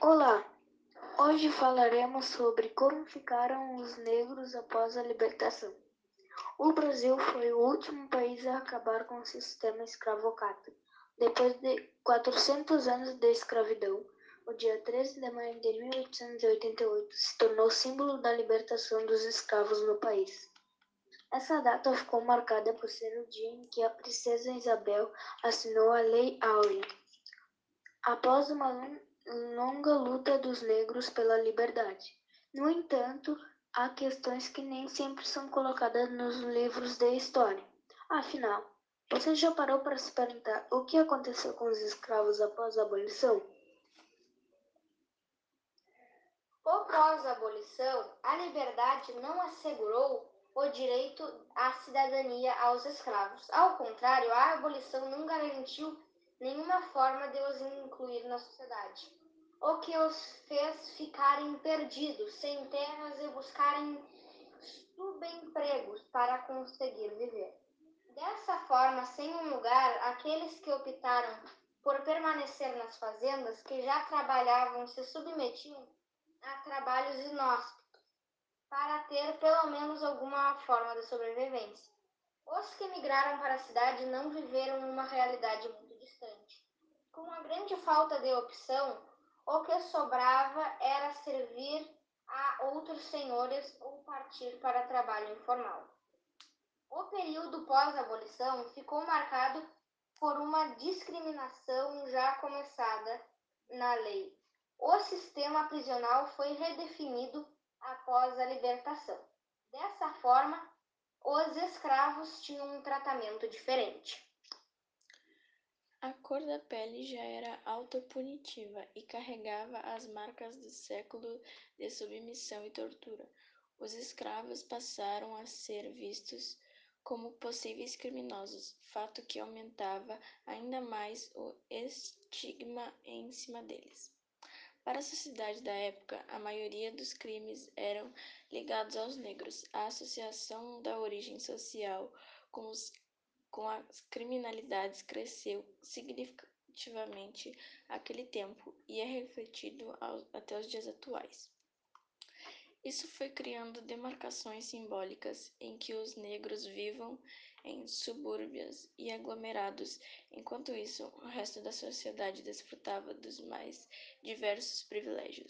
Olá, hoje falaremos sobre como ficaram os negros após a libertação. O Brasil foi o último país a acabar com o sistema escravocrata. Depois de 400 anos de escravidão, o dia 13 de maio de 1888 se tornou símbolo da libertação dos escravos no país. Essa data ficou marcada por ser o dia em que a princesa Isabel assinou a Lei Áurea. Após uma longa luta dos negros pela liberdade. No entanto, há questões que nem sempre são colocadas nos livros de história. Afinal, você já parou para se perguntar o que aconteceu com os escravos após a abolição? Após a abolição, a liberdade não assegurou o direito à cidadania aos escravos. Ao contrário, a abolição não garantiu nenhuma forma de os incluir na sociedade o que os fez ficarem perdidos, sem terras e buscarem subempregos para conseguir viver. Dessa forma, sem um lugar, aqueles que optaram por permanecer nas fazendas que já trabalhavam se submetiam a trabalhos inóspitos para ter pelo menos alguma forma de sobrevivência. Os que migraram para a cidade não viveram uma realidade muito distante. Com a grande falta de opção, o que sobrava era servir a outros senhores ou partir para trabalho informal. O período pós-abolição ficou marcado por uma discriminação já começada na lei. O sistema prisional foi redefinido após a libertação. Dessa forma, os escravos tinham um tratamento diferente. A cor da pele já era autopunitiva e carregava as marcas do século de submissão e tortura. Os escravos passaram a ser vistos como possíveis criminosos, fato que aumentava ainda mais o estigma em cima deles. Para a sociedade da época, a maioria dos crimes eram ligados aos negros. A associação da origem social com os com as criminalidades cresceu significativamente aquele tempo e é refletido ao, até os dias atuais. Isso foi criando demarcações simbólicas em que os negros vivam em subúrbios e aglomerados, enquanto isso o resto da sociedade desfrutava dos mais diversos privilégios.